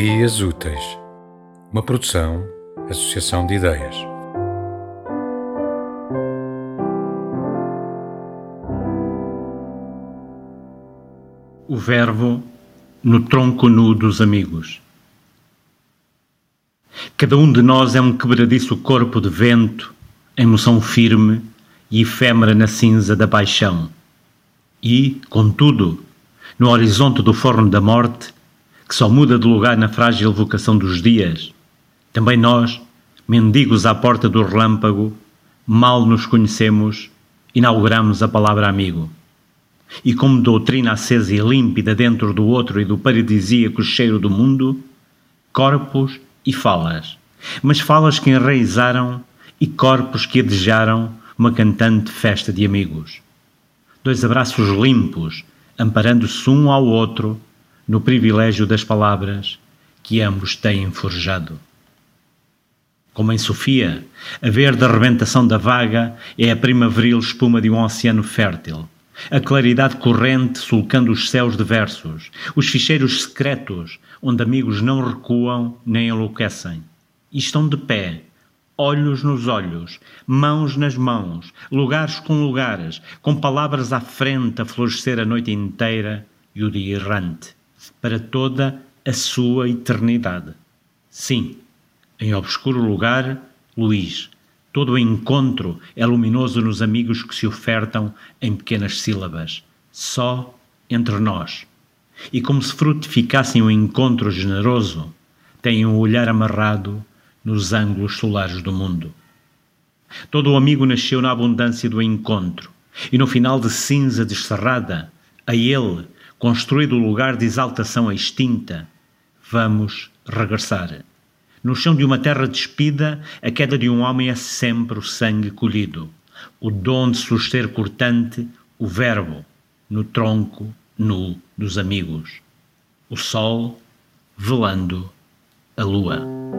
Ideias Úteis, uma produção, associação de ideias. O verbo no tronco nu dos amigos. Cada um de nós é um quebradiço corpo de vento, emoção firme e efêmera na cinza da paixão. E, contudo, no horizonte do forno da morte, que só muda de lugar na frágil vocação dos dias, também nós, mendigos à porta do relâmpago, mal nos conhecemos, inauguramos a palavra amigo. E como doutrina acesa e límpida dentro do outro e do paradisíaco cheiro do mundo, corpos e falas, mas falas que enraizaram e corpos que adejaram uma cantante festa de amigos. Dois abraços limpos, amparando-se um ao outro, no privilégio das palavras que ambos têm forjado. Como em Sofia, a verde arrebentação da vaga é a primaveril espuma de um oceano fértil, a claridade corrente sulcando os céus de versos, os ficheiros secretos onde amigos não recuam nem enlouquecem, e estão de pé, olhos nos olhos, mãos nas mãos, lugares com lugares, com palavras à frente a florescer a noite inteira e o dia errante para toda a sua eternidade. Sim, em obscuro lugar, Luís, todo o encontro é luminoso nos amigos que se ofertam em pequenas sílabas, só entre nós. E como se frutificassem um encontro generoso, têm um olhar amarrado nos ângulos solares do mundo. Todo o amigo nasceu na abundância do encontro, e no final de cinza descerrada, a ele construído o lugar de exaltação extinta, vamos regressar. No chão de uma terra despida, a queda de um homem é sempre o sangue colhido, o dom de suster cortante, o verbo, no tronco nu dos amigos, o sol velando a lua.